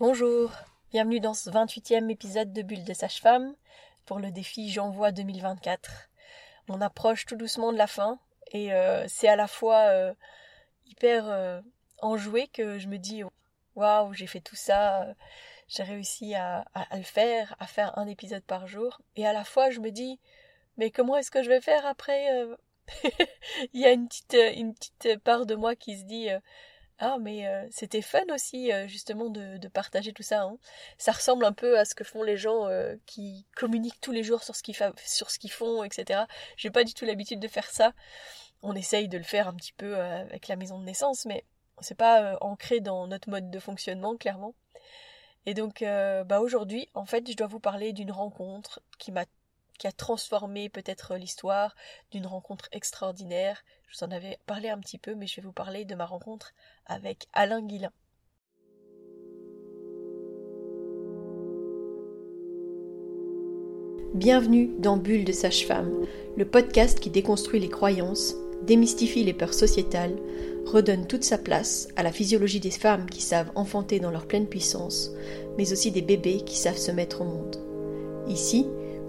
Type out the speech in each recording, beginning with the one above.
Bonjour, bienvenue dans ce 28e épisode de Bulle de Sage-Femme pour le défi J'envoie 2024. On approche tout doucement de la fin et euh, c'est à la fois euh, hyper euh, enjoué que je me dis waouh, j'ai fait tout ça, j'ai réussi à, à, le faire, à faire un épisode par jour et à la fois je me dis mais comment est-ce que je vais faire après Il y a une petite, une petite part de moi qui se dit ah, mais euh, c'était fun aussi, euh, justement, de, partager tout ça. Hein. Ça ressemble un peu à ce que font les gens euh, qui communiquent tous les jours sur ce qu'ils sur ce qu'ils font, etc. J'ai pas du tout l'habitude de faire ça. On essaye de le faire un petit peu avec la maison de naissance, mais c'est pas ancré dans notre mode de fonctionnement, clairement. Et donc, bah aujourd'hui, en fait, je dois vous parler d'une rencontre qui m'a qui a transformé peut-être l'histoire d'une rencontre extraordinaire. Je vous en avais parlé un petit peu, mais je vais vous parler de ma rencontre avec Alain Guillain. Bienvenue dans Bulle de Sage-Femme, le podcast qui déconstruit les croyances, démystifie les peurs sociétales, redonne toute sa place à la physiologie des femmes qui savent enfanter dans leur pleine puissance, mais aussi des bébés qui savent se mettre au monde. Ici,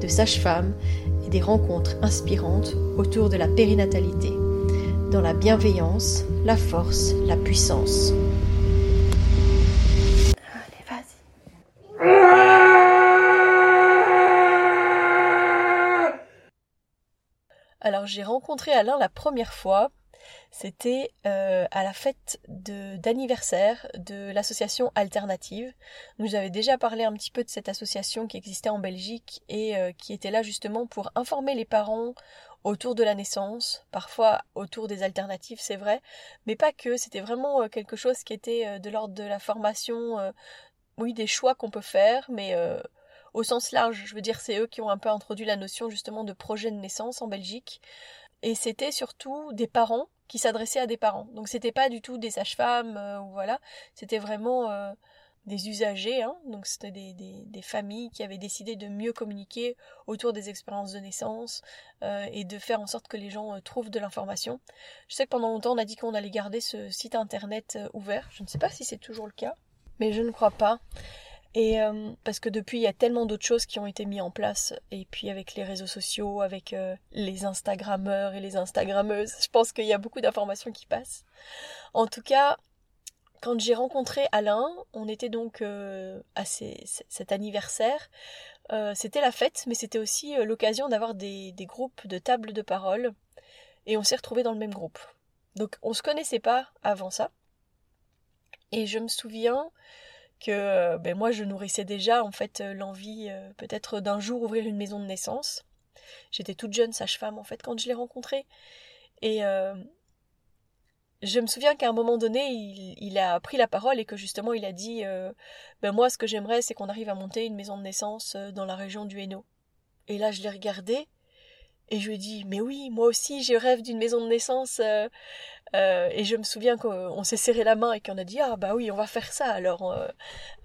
de sages-femmes et des rencontres inspirantes autour de la périnatalité, dans la bienveillance, la force, la puissance. Allez, vas-y. Alors j'ai rencontré Alain la première fois c'était euh, à la fête d'anniversaire de, l'association Alternative. Nous avons déjà parlé un petit peu de cette association qui existait en Belgique et euh, qui était là justement pour informer les parents autour de la naissance, parfois autour des alternatives, c'est vrai, mais pas que, c'était vraiment euh, quelque chose qui était de l'ordre de la formation, oui, des choix qu'on peut faire, mais au sens large, je veux dire, c'est eux qui ont un peu introduit la notion justement de projet de naissance en Belgique. Et c'était surtout des parents qui s'adressaient à des parents. Donc c'était pas du tout des sages-femmes euh, ou voilà, c'était vraiment euh, des usagers, hein. donc c'était des, familles qui avaient décidé de mieux communiquer autour des expériences de naissance euh, et de faire en sorte que les gens trouvent de l'information. Je sais que pendant longtemps on a dit qu'on allait garder ce site internet ouvert, je ne sais pas si c'est toujours le cas, mais je ne crois pas. Et euh, parce que depuis, il y a tellement d'autres choses qui ont été mises en place. Et puis avec les réseaux sociaux, avec euh, les Instagrammeurs et les Instagrammeuses, je pense qu'il y a beaucoup d'informations qui passent. En tout cas, quand j'ai rencontré Alain, on était donc euh, à cet anniversaire. c'était la fête, mais c'était aussi l'occasion d'avoir des, groupes de tables de parole. Et on s'est retrouvés dans le même groupe. Donc on se connaissait pas avant ça. Et je me souviens que euh, ben moi je nourrissais déjà en fait euh, l'envie euh, peut-être d'un jour ouvrir une maison de naissance. J'étais toute jeune sage-femme en fait quand je l'ai rencontré et je me souviens qu'à un moment donné il, a pris la parole et que justement il a dit ben moi ce que j'aimerais c'est qu'on arrive à monter une maison de naissance dans la région du Hainaut. Et là je l'ai regardé et je lui ai dit, mais oui, moi aussi, j'ai rêve d'une maison de naissance. Euh, euh, et je me souviens qu'on s'est serré la main et qu'on a dit, ah bah oui, on va faire ça. Alors,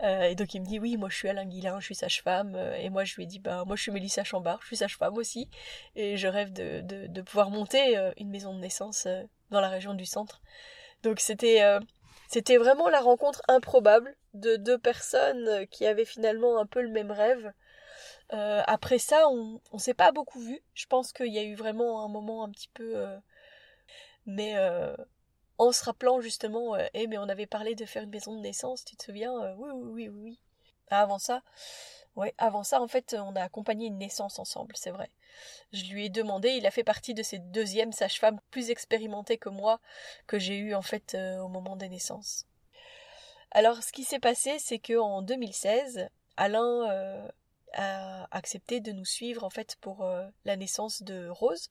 euh, et donc il me dit, oui, moi je suis Alain Guillain, je suis sage-femme. Et moi je lui ai dit, bah moi je suis Mélissa Chambard, je suis sage-femme aussi. Et je rêve de, de, de, pouvoir monter une maison de naissance dans la région du centre. Donc c'était c'était vraiment la rencontre improbable de deux personnes qui avaient finalement un peu le même rêve euh, après ça, on, on s'est pas beaucoup vu. Je pense qu'il y a eu vraiment un moment un petit peu. Euh, mais euh, en se rappelant justement, eh, mais on avait parlé de faire une maison de naissance, tu te souviens Oui, oui, oui, oui. Avant ça, ouais, avant ça, en fait, on a accompagné une naissance ensemble, c'est vrai. Je lui ai demandé, il a fait partie de ces deuxièmes sages-femmes plus expérimentées que moi, que j'ai eu en fait au moment des naissances. Alors, ce qui s'est passé, c'est que en 2016, Alain a accepté de nous suivre en fait pour euh, la naissance de Rose.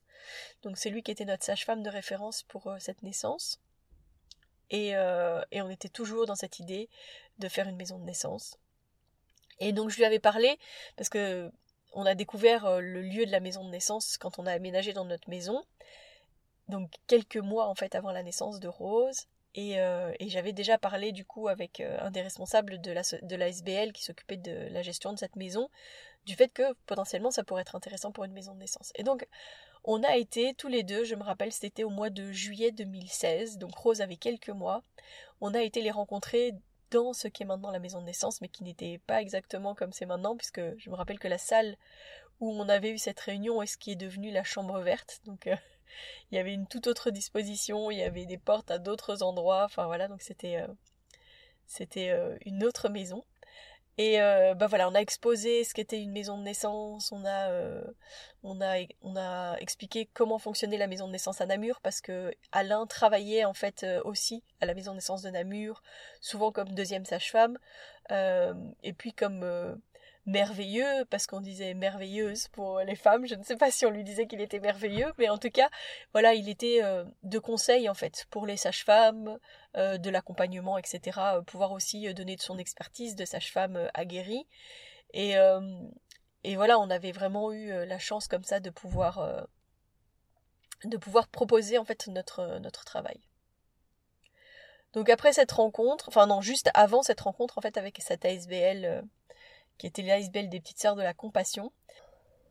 Donc c'est lui qui était notre sage-femme de référence pour euh, cette naissance. Et, euh, et, on était toujours dans cette idée de faire une maison de naissance. Et donc je lui avais parlé parce que on a découvert le lieu de la maison de naissance quand on a aménagé dans notre maison. Donc quelques mois en fait avant la naissance de Rose. Et, euh, j'avais déjà parlé du coup avec euh, un des responsables de la, de la SBL qui s'occupait de la gestion de cette maison, du fait que potentiellement ça pourrait être intéressant pour une maison de naissance. Et donc on a été tous les deux, je me rappelle c'était au mois de juillet 2016, donc Rose avait quelques mois, on a été les rencontrer dans ce qui est maintenant la maison de naissance, mais qui n'était pas exactement comme c'est maintenant, puisque je me rappelle que la salle où on avait eu cette réunion est ce qui est devenu la chambre verte, donc euh, il y avait une toute autre disposition, il y avait des portes à d'autres endroits, enfin voilà, donc c'était euh, euh, une autre maison. Et euh, bah voilà, on a exposé ce qu'était une maison de naissance, on a, euh, on a, on a expliqué comment fonctionnait la maison de naissance à Namur parce que Alain travaillait en fait aussi à la maison de naissance de Namur, souvent comme deuxième sage-femme, et puis comme merveilleux, parce qu'on disait merveilleuse pour les femmes. Je ne sais pas si on lui disait qu'il était merveilleux, mais en tout cas, voilà, il était euh, de conseil en fait pour les sages-femmes, euh, de l'accompagnement, etc. Euh, pouvoir aussi donner de son expertise de sage-femme aguerrie. Et, voilà, on avait vraiment eu la chance comme ça de pouvoir de pouvoir proposer en fait notre notre travail. Donc après cette rencontre, enfin non, juste avant cette rencontre en fait avec cette ASBL qui était l'ASBL des petites sœurs de la compassion.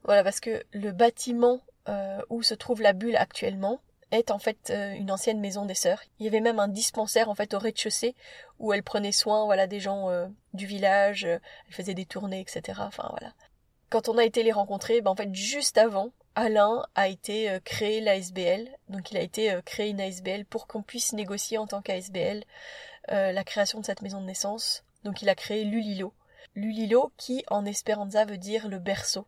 Voilà, parce que le bâtiment euh, où se trouve la bulle actuellement est en fait euh, une ancienne maison des sœurs. Il y avait même un dispensaire en fait au rez-de-chaussée où elle prenait soin voilà des gens euh, du village, elle faisait des tournées etc. Enfin voilà. Quand on a été les rencontrer, ben, en fait juste avant, Alain a été créé l'ASBL, donc il a été créé une ASBL pour qu'on puisse négocier en tant qu'ASBL la création de cette maison de naissance. Donc il a créé l'Ulilo, L'Ulilo, qui en espéranza veut dire le berceau.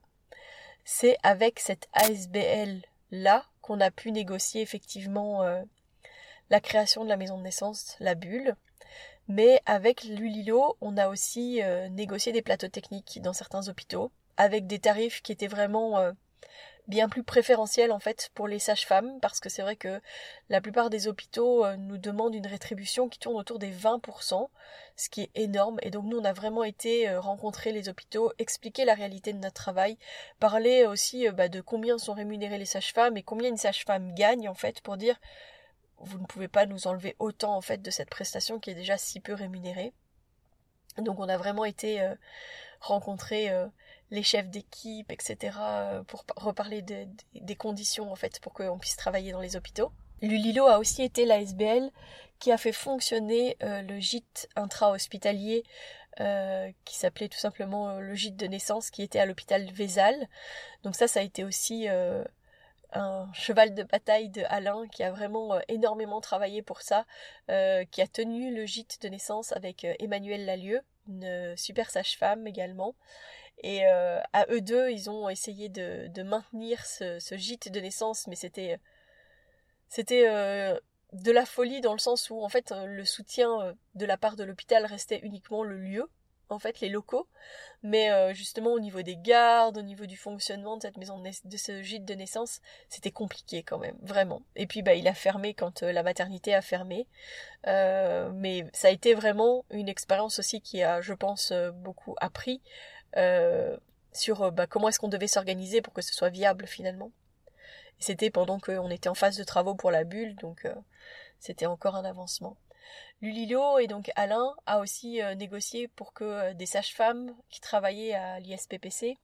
C'est avec cette ASBL là qu'on a pu négocier effectivement euh, la création de la maison de naissance, la bulle. Mais avec l'Ulilo, on a aussi euh, négocié des plateaux techniques dans certains hôpitaux, avec des tarifs qui étaient vraiment euh, bien plus préférentiel en fait pour les sages-femmes parce que c'est vrai que la plupart des hôpitaux euh, nous demandent une rétribution qui tourne autour des 20%, ce qui est énorme et donc nous on a vraiment été euh, rencontrer les hôpitaux, expliquer la réalité de notre travail, parler aussi euh, bah, de combien sont rémunérées les sages-femmes et combien une sage-femme gagne en fait pour dire vous ne pouvez pas nous enlever autant en fait de cette prestation qui est déjà si peu rémunérée. Donc on a vraiment été rencontrer les chefs d'équipe, etc., euh, pour reparler des conditions en fait pour qu'on puisse travailler dans les hôpitaux. L'ULILO a aussi été l'ASBL qui a fait fonctionner euh, le gîte intra-hospitalier euh, qui s'appelait tout simplement le gîte de naissance qui était à l'hôpital Vézal. Donc ça, ça a été aussi un cheval de bataille de Alain qui a vraiment énormément travaillé pour ça, qui a tenu le gîte de naissance avec Emmanuel Lalieu, une super sage-femme également, et euh, à eux deux, ils ont essayé de, maintenir ce, gîte de naissance, mais c'était c'était euh, de la folie dans le sens où en fait le soutien euh, de la part de l'hôpital restait uniquement le lieu, en fait les locaux, mais justement au niveau des gardes, au niveau du fonctionnement de cette maison de ce gîte de naissance, c'était compliqué quand même, vraiment. Et puis bah il a fermé quand la maternité a fermé, mais ça a été vraiment une expérience aussi qui a, je pense, beaucoup appris euh, sur euh, bah, comment est-ce qu'on devait s'organiser pour que ce soit viable finalement. C'était pendant qu'on était en phase de travaux pour la bulle, donc euh, c'était encore un avancement. Lulilo et donc Alain a aussi négocié pour que des sages-femmes qui travaillaient à l'ISPPC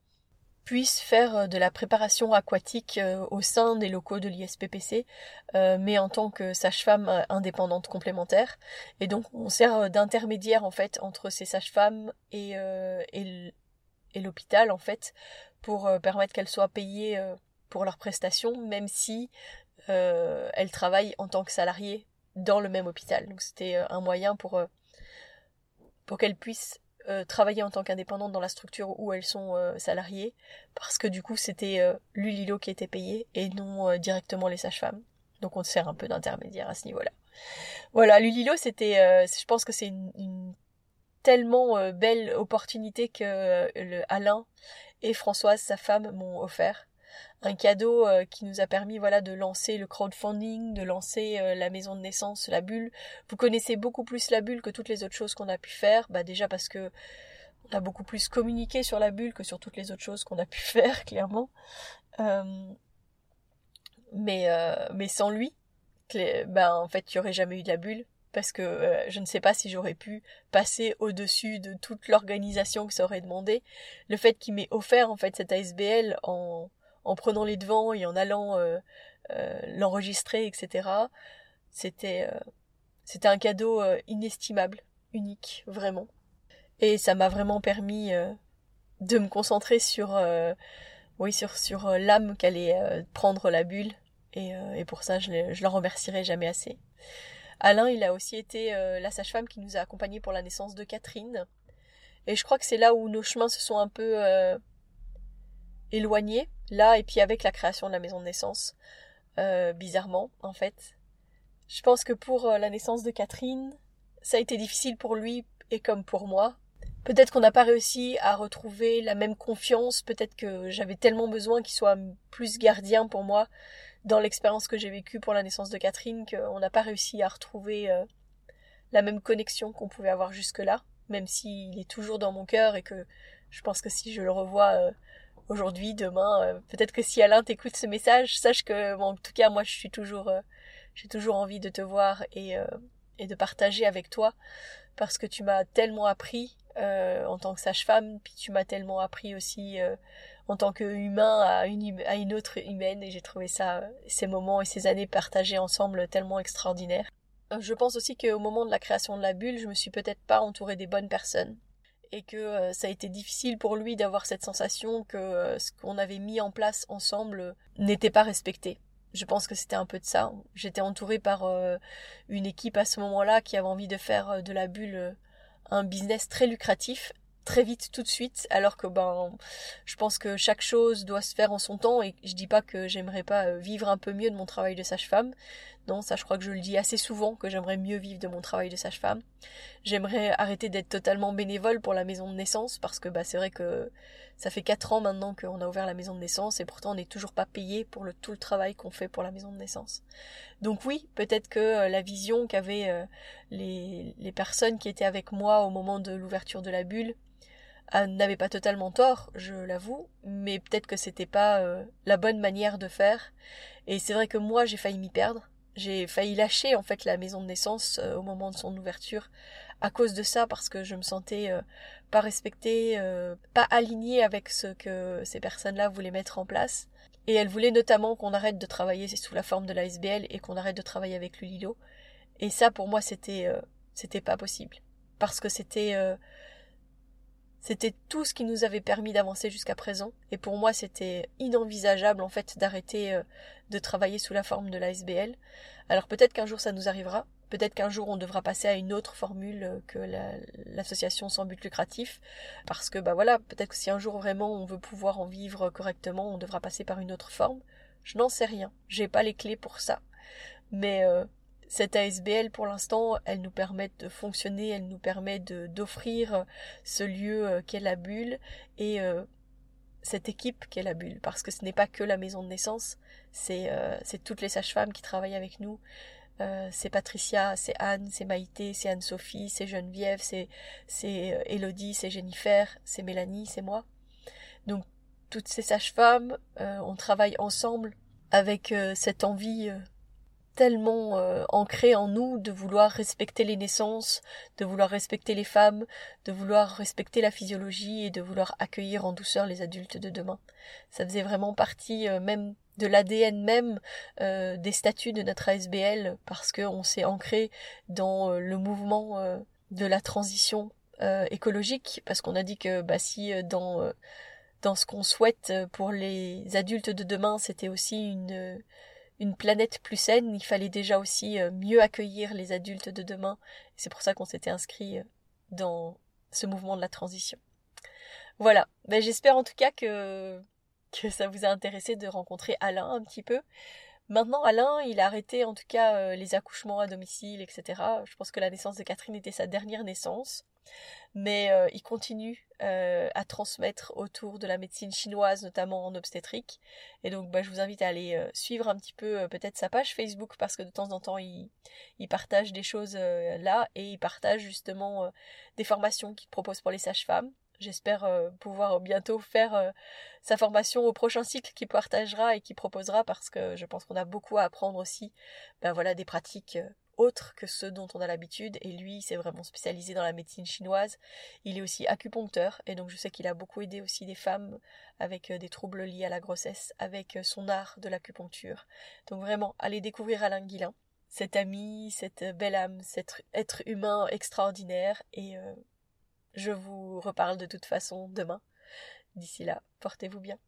puissent faire de la préparation aquatique au sein des locaux de l'ISPPC, mais en tant que sage-femme indépendante complémentaire. Et donc on sert d'intermédiaire en fait entre ces sages-femmes et, et et l'hôpital en fait pour euh, permettre qu'elles soient payées euh, pour leurs prestations même si euh, elles travaillent en tant que salariées dans le même hôpital. Donc c'était un moyen pour pour qu'elles puissent travailler en tant qu'indépendantes dans la structure où elles sont salariées parce que du coup c'était l'Ulilo qui était payé et non directement les sages-femmes. Donc on sert un peu d'intermédiaire à ce niveau-là. Voilà, l'Ulilo c'était je pense que c'est une tellement euh, belle opportunité que euh, Alain et Françoise, sa femme, m'ont offert. un cadeau euh, qui nous a permis voilà de lancer le crowdfunding, de lancer la maison de naissance, la bulle. Vous connaissez beaucoup plus la bulle que toutes les autres choses qu'on a pu faire, bah déjà parce que on a beaucoup plus communiqué sur la bulle que sur toutes les autres choses qu'on a pu faire, clairement. Mais mais sans lui, ben en fait il n'y aurait jamais eu de la bulle parce que je ne sais pas si j'aurais pu passer au-dessus de toute l'organisation que ça aurait demandé. Le fait qu'il m'ait offert en fait cette ASBL en en prenant les devants et en allant euh, euh, l'enregistrer, etc. C'était euh, c'était un cadeau inestimable, unique, vraiment. Et ça m'a vraiment permis de me concentrer sur oui sur sur l'âme qu'allait prendre la bulle et, et pour ça je, je l'en remercierai jamais assez. Alain, il a aussi été la sage-femme qui nous a accompagnés pour la naissance de Catherine. Et je crois que c'est là où nos chemins se sont un peu éloignés là et puis avec la création de la maison de naissance, euh, bizarrement en fait. Je pense que pour euh, la naissance de Catherine, ça a été difficile pour lui et comme pour moi. Peut-être qu'on n'a pas réussi à retrouver la même confiance, peut-être que j'avais tellement besoin qu'il soit plus gardien pour moi dans l'expérience que j'ai vécue pour la naissance de Catherine qu'on n'a pas réussi à retrouver euh, la même connexion qu'on pouvait avoir jusque-là, même s'il est toujours dans mon cœur et que je pense que si je le revois aujourd'hui, demain. Euh, peut-être que si Alain t'écoute ce message, sache que, en tout cas, moi, je suis toujours, euh, j'ai toujours envie de te voir euh, et de partager avec toi parce que tu m'as tellement appris en tant que sage-femme, puis tu m'as tellement appris aussi en tant qu'humain à une, à une autre humaine et j'ai trouvé ça, ces moments et ces années partagées ensemble tellement extraordinaires. Je pense aussi qu'au moment de la création de la bulle, je me suis peut-être pas entourée des bonnes personnes et que euh, ça a été difficile pour lui d'avoir cette sensation que euh, ce qu'on avait mis en place ensemble euh, n'était pas respecté. Je pense que c'était un peu de ça. J'étais entourée par une équipe à ce moment-là qui avait envie de faire de la bulle un business très lucratif très vite tout de suite alors que ben je pense que chaque chose doit se faire en son temps et je dis pas que j'aimerais pas vivre un peu mieux de mon travail de sage-femme non, ça je crois que je le dis assez souvent que j'aimerais mieux vivre de mon travail de sage-femme. J'aimerais arrêter d'être totalement bénévole pour la maison de naissance parce que bah c'est vrai que ça fait quatre ans maintenant qu'on a ouvert la maison de naissance et pourtant on n'est toujours pas payé pour le tout le travail qu'on fait pour la maison de naissance. Donc oui, peut-être que euh, la vision qu'avaient euh, les, les personnes qui étaient avec moi au moment de l'ouverture de la bulle euh, n'avait pas totalement tort, je l'avoue, mais peut-être que c'était pas la bonne manière de faire. Et c'est vrai que moi j'ai failli m'y perdre. J'ai failli lâcher en fait la maison de naissance euh, au moment de son ouverture à cause de ça parce que je me sentais euh, pas respectée, euh, pas alignée avec ce que ces personnes-là voulaient mettre en place. Et elles voulaient notamment qu'on arrête de travailler sous la forme de la SBL et qu'on arrête de travailler avec le Lilo. Et ça pour moi c'était c'était pas possible parce que c'était c'était tout ce qui nous avait permis d'avancer jusqu'à présent, et pour moi c'était inenvisageable en fait d'arrêter euh, de travailler sous la forme de l'ASBL. Alors peut-être qu'un jour ça nous arrivera, peut-être qu'un jour on devra passer à une autre formule euh, que l'association sans but lucratif, parce que bah voilà, peut-être que si un jour vraiment on veut pouvoir en vivre correctement, on devra passer par une autre forme. Je n'en sais rien, j'ai pas les clés pour ça. Mais euh, cette ASBL, pour l'instant, elle nous permet de fonctionner, elle nous permet d'offrir euh, ce lieu euh, qu'est la bulle et euh, cette équipe qu'est la bulle, parce que ce n'est pas que la maison de naissance, c'est toutes les sages-femmes qui travaillent avec nous. c'est Patricia, c'est Anne, c'est Maïté, c'est Anne-Sophie, c'est Geneviève, c'est Elodie, c'est Jennifer, c'est Mélanie, c'est moi. Donc toutes ces sages-femmes, on travaille ensemble avec cette envie tellement euh, ancré en nous de vouloir respecter les naissances, de vouloir respecter les femmes, de vouloir respecter la physiologie et de vouloir accueillir en douceur les adultes de demain. Ça faisait vraiment partie euh, même de l'ADN même euh, des statuts de notre ASBL parce qu'on s'est ancré dans le mouvement de la transition écologique parce qu'on a dit que bah, si dans dans ce qu'on souhaite pour les adultes de demain c'était aussi une une planète plus saine, il fallait déjà aussi euh, mieux accueillir les adultes de demain. C'est pour ça qu'on s'était inscrit euh, dans ce mouvement de la transition. Voilà. Ben, j'espère en tout cas que, que ça vous a intéressé de rencontrer Alain un petit peu. Maintenant, Alain, il a arrêté en tout cas euh, les accouchements à domicile, etc. Je pense que la naissance de Catherine était sa dernière naissance. Mais euh, il continue euh, à transmettre autour de la médecine chinoise, notamment en obstétrique. Et donc, bah, je vous invite à aller suivre un petit peu peut-être sa page Facebook parce que de temps en temps, il, il partage des choses là et il partage justement des formations qu'il propose pour les sages-femmes. J'espère euh, pouvoir bientôt faire euh, sa formation au prochain cycle qu'il partagera et qu'il proposera parce que je pense qu'on a beaucoup à apprendre aussi ben voilà, des pratiques euh, autres que ceux dont on a l'habitude et lui il s'est vraiment spécialisé dans la médecine chinoise. Il est aussi acupuncteur et donc je sais qu'il a beaucoup aidé aussi des femmes avec des troubles liés à la grossesse avec son art de l'acupuncture. Donc vraiment allez découvrir Alain Guilin, cet ami, cette belle âme, cet être humain extraordinaire et je vous reparle de toute façon demain. D'ici là, portez-vous bien.